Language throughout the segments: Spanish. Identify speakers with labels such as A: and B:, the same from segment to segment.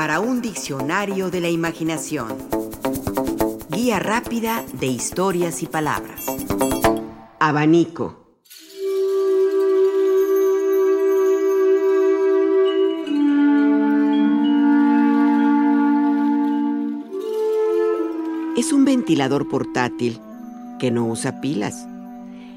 A: para un diccionario de la imaginación. Guía rápida de historias y palabras. Abanico. Es un ventilador portátil que no usa pilas.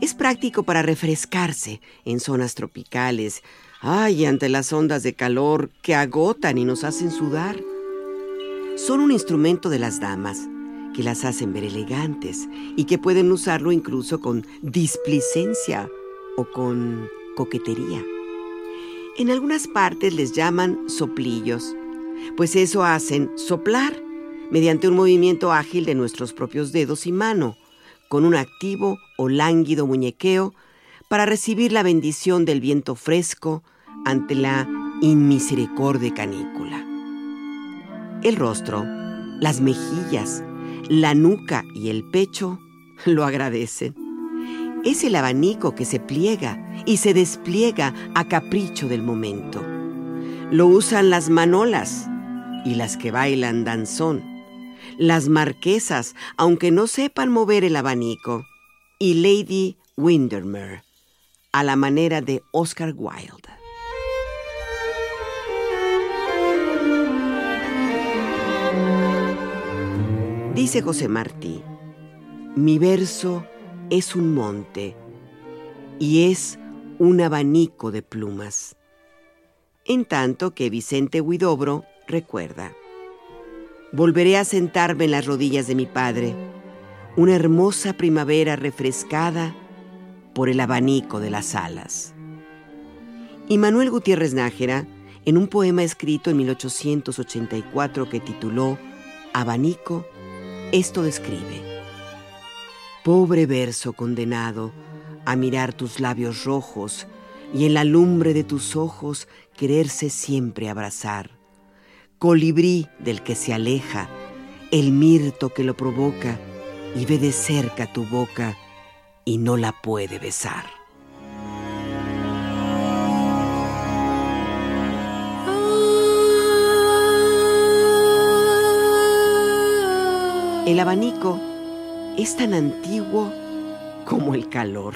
A: Es práctico para refrescarse en zonas tropicales, ay, ante las ondas de calor que agotan y nos hacen sudar. Son un instrumento de las damas que las hacen ver elegantes y que pueden usarlo incluso con displicencia o con coquetería. En algunas partes les llaman soplillos, pues eso hacen soplar mediante un movimiento ágil de nuestros propios dedos y mano, con un activo o lánguido muñequeo para recibir la bendición del viento fresco ante la inmisericordia canícula. El rostro, las mejillas, la nuca y el pecho lo agradecen. Es el abanico que se pliega y se despliega a capricho del momento. Lo usan las manolas y las que bailan danzón las marquesas, aunque no sepan mover el abanico, y Lady Windermere, a la manera de Oscar Wilde. Dice José Martí, mi verso es un monte y es un abanico de plumas. En tanto que Vicente Huidobro recuerda, volveré a sentarme en las rodillas de mi padre, una hermosa primavera refrescada por el abanico de las alas. Y Manuel Gutiérrez Nájera, en un poema escrito en 1884 que tituló Abanico, esto describe. Pobre verso condenado a mirar tus labios rojos y en la lumbre de tus ojos quererse siempre abrazar colibrí del que se aleja, el mirto que lo provoca y ve de cerca tu boca y no la puede besar. El abanico es tan antiguo como el calor.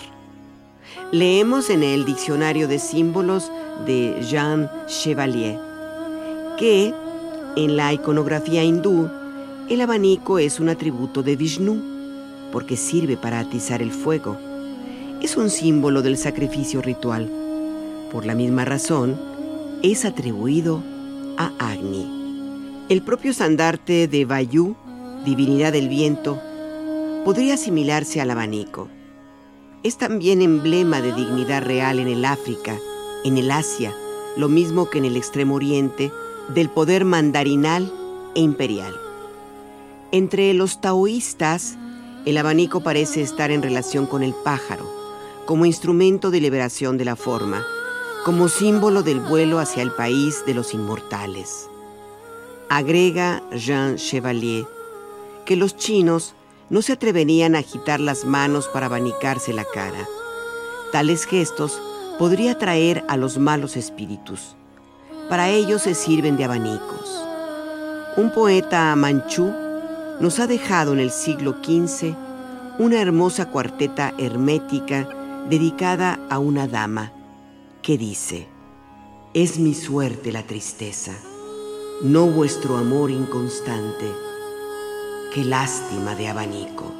A: Leemos en el diccionario de símbolos de Jean Chevalier que en la iconografía hindú, el abanico es un atributo de Vishnu, porque sirve para atizar el fuego. Es un símbolo del sacrificio ritual. Por la misma razón, es atribuido a Agni. El propio estandarte de Vayu, divinidad del viento, podría asimilarse al abanico. Es también emblema de dignidad real en el África, en el Asia, lo mismo que en el Extremo Oriente, del poder mandarinal e imperial. Entre los taoístas, el abanico parece estar en relación con el pájaro, como instrumento de liberación de la forma, como símbolo del vuelo hacia el país de los inmortales. Agrega Jean Chevalier que los chinos no se atreverían a agitar las manos para abanicarse la cara. Tales gestos podría traer a los malos espíritus. Para ello se sirven de abanicos. Un poeta manchú nos ha dejado en el siglo XV una hermosa cuarteta hermética dedicada a una dama que dice, Es mi suerte la tristeza, no vuestro amor inconstante. Qué lástima de abanico,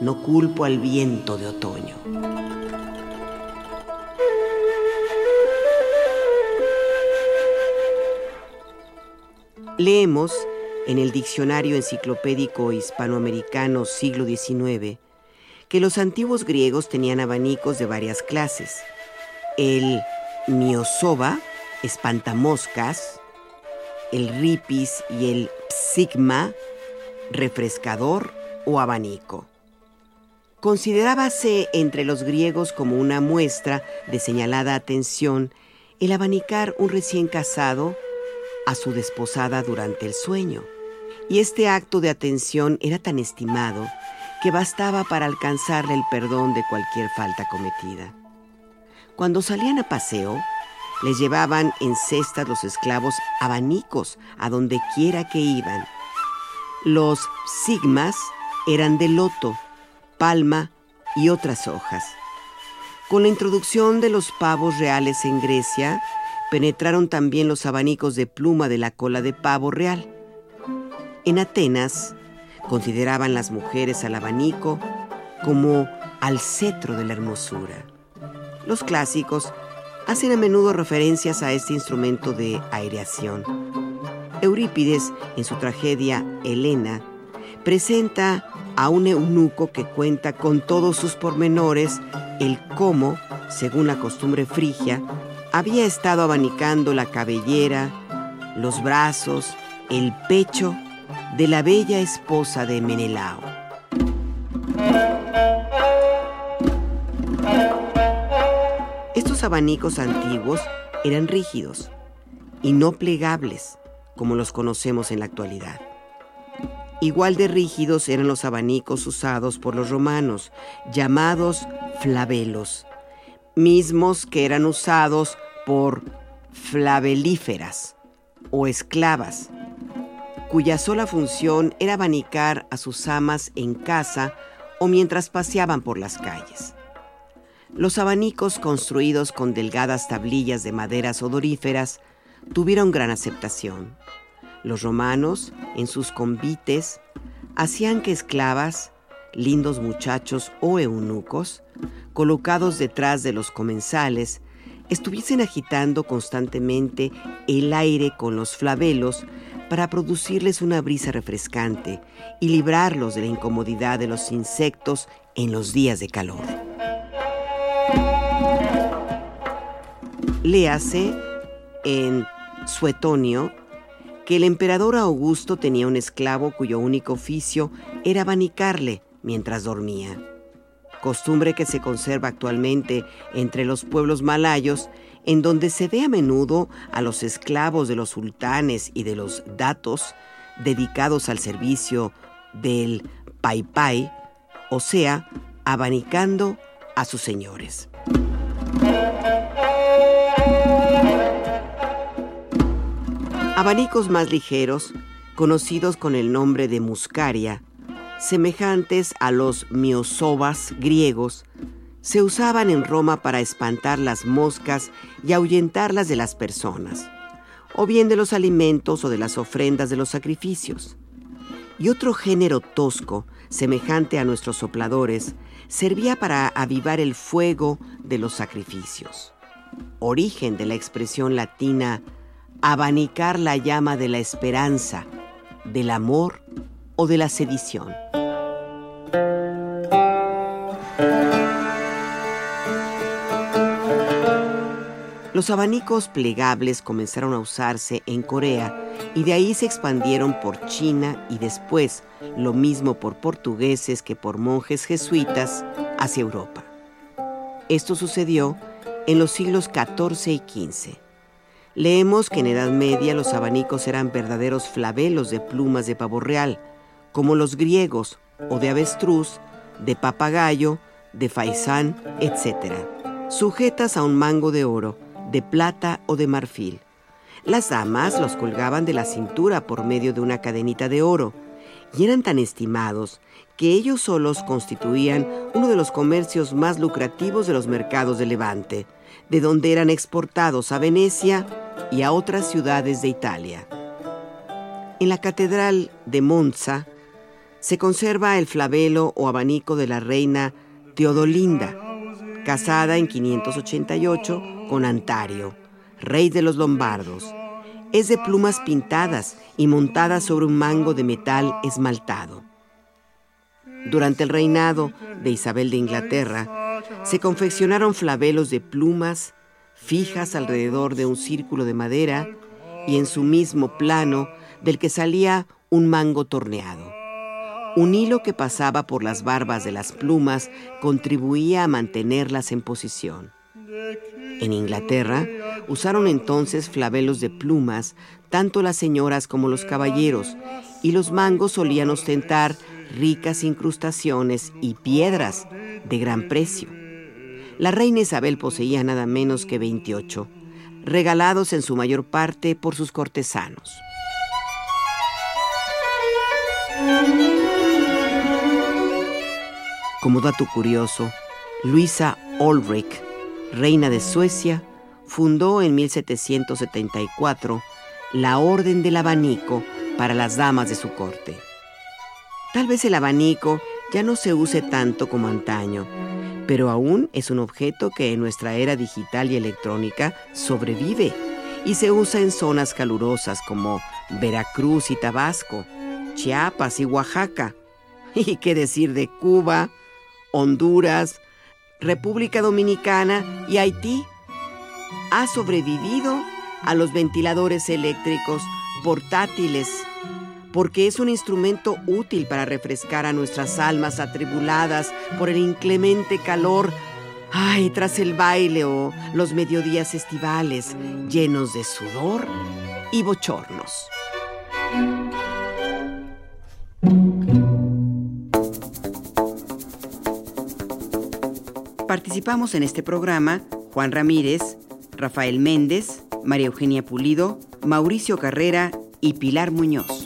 A: no culpo al viento de otoño. Leemos en el Diccionario Enciclopédico Hispanoamericano siglo XIX que los antiguos griegos tenían abanicos de varias clases. El miosoba, espantamoscas, el ripis y el psigma, refrescador o abanico. Considerábase entre los griegos como una muestra de señalada atención el abanicar un recién casado a su desposada durante el sueño, y este acto de atención era tan estimado que bastaba para alcanzarle el perdón de cualquier falta cometida. Cuando salían a paseo, les llevaban en cestas los esclavos abanicos a donde quiera que iban. Los sigmas eran de loto, palma y otras hojas. Con la introducción de los pavos reales en Grecia, penetraron también los abanicos de pluma de la cola de pavo real. En Atenas, consideraban las mujeres al abanico como al cetro de la hermosura. Los clásicos hacen a menudo referencias a este instrumento de aireación. Eurípides, en su tragedia Helena, presenta a un eunuco que cuenta con todos sus pormenores el cómo, según la costumbre frigia, había estado abanicando la cabellera, los brazos, el pecho de la bella esposa de Menelao. Estos abanicos antiguos eran rígidos y no plegables como los conocemos en la actualidad. Igual de rígidos eran los abanicos usados por los romanos, llamados flavelos, mismos que eran usados por flavelíferas o esclavas, cuya sola función era abanicar a sus amas en casa o mientras paseaban por las calles. Los abanicos construidos con delgadas tablillas de maderas odoríferas tuvieron gran aceptación. Los romanos, en sus convites, hacían que esclavas, lindos muchachos o eunucos, colocados detrás de los comensales, estuviesen agitando constantemente el aire con los flavelos para producirles una brisa refrescante y librarlos de la incomodidad de los insectos en los días de calor. Léase en Suetonio que el emperador Augusto tenía un esclavo cuyo único oficio era abanicarle mientras dormía. Costumbre que se conserva actualmente entre los pueblos malayos en donde se ve a menudo a los esclavos de los sultanes y de los datos dedicados al servicio del pai pai, o sea, abanicando a sus señores. Abanicos más ligeros, conocidos con el nombre de muscaria, semejantes a los miosobas griegos, se usaban en Roma para espantar las moscas y ahuyentarlas de las personas, o bien de los alimentos o de las ofrendas de los sacrificios. Y otro género tosco, semejante a nuestros sopladores, servía para avivar el fuego de los sacrificios. Origen de la expresión latina abanicar la llama de la esperanza, del amor o de la sedición. Los abanicos plegables comenzaron a usarse en Corea y de ahí se expandieron por China y después, lo mismo por portugueses que por monjes jesuitas, hacia Europa. Esto sucedió en los siglos XIV y XV. Leemos que en Edad Media los abanicos eran verdaderos flavelos de plumas de pavo real, como los griegos, o de avestruz, de papagayo, de faisán, etc., sujetas a un mango de oro, de plata o de marfil. Las damas los colgaban de la cintura por medio de una cadenita de oro y eran tan estimados que ellos solos constituían uno de los comercios más lucrativos de los mercados de Levante, de donde eran exportados a Venecia y a otras ciudades de Italia. En la Catedral de Monza se conserva el flavelo o abanico de la reina Teodolinda, casada en 588 con Antario, rey de los Lombardos. Es de plumas pintadas y montada sobre un mango de metal esmaltado. Durante el reinado de Isabel de Inglaterra, se confeccionaron flavelos de plumas fijas alrededor de un círculo de madera y en su mismo plano del que salía un mango torneado. Un hilo que pasaba por las barbas de las plumas contribuía a mantenerlas en posición. En Inglaterra usaron entonces flavelos de plumas tanto las señoras como los caballeros, y los mangos solían ostentar ricas incrustaciones y piedras de gran precio. La reina Isabel poseía nada menos que 28, regalados en su mayor parte por sus cortesanos. Como dato curioso, Luisa Ulrich, reina de Suecia, fundó en 1774 la Orden del Abanico para las damas de su corte. Tal vez el abanico ya no se use tanto como antaño, pero aún es un objeto que en nuestra era digital y electrónica sobrevive y se usa en zonas calurosas como Veracruz y Tabasco, Chiapas y Oaxaca. ¿Y qué decir de Cuba, Honduras, República Dominicana y Haití? Ha sobrevivido a los ventiladores eléctricos portátiles porque es un instrumento útil para refrescar a nuestras almas atribuladas por el inclemente calor, ay, tras el baile o los mediodías estivales llenos de sudor y bochornos. Participamos en este programa Juan Ramírez, Rafael Méndez, María Eugenia Pulido, Mauricio Carrera y Pilar Muñoz.